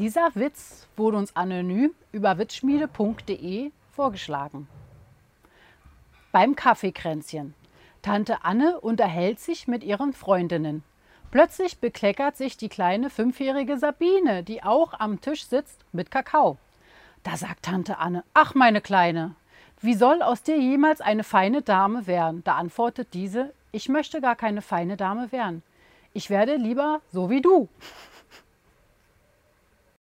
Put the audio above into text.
Dieser Witz wurde uns anonym über witzschmiede.de vorgeschlagen. Beim Kaffeekränzchen. Tante Anne unterhält sich mit ihren Freundinnen. Plötzlich bekleckert sich die kleine fünfjährige Sabine, die auch am Tisch sitzt, mit Kakao. Da sagt Tante Anne: Ach, meine Kleine, wie soll aus dir jemals eine feine Dame werden? Da antwortet diese: Ich möchte gar keine feine Dame werden. Ich werde lieber so wie du.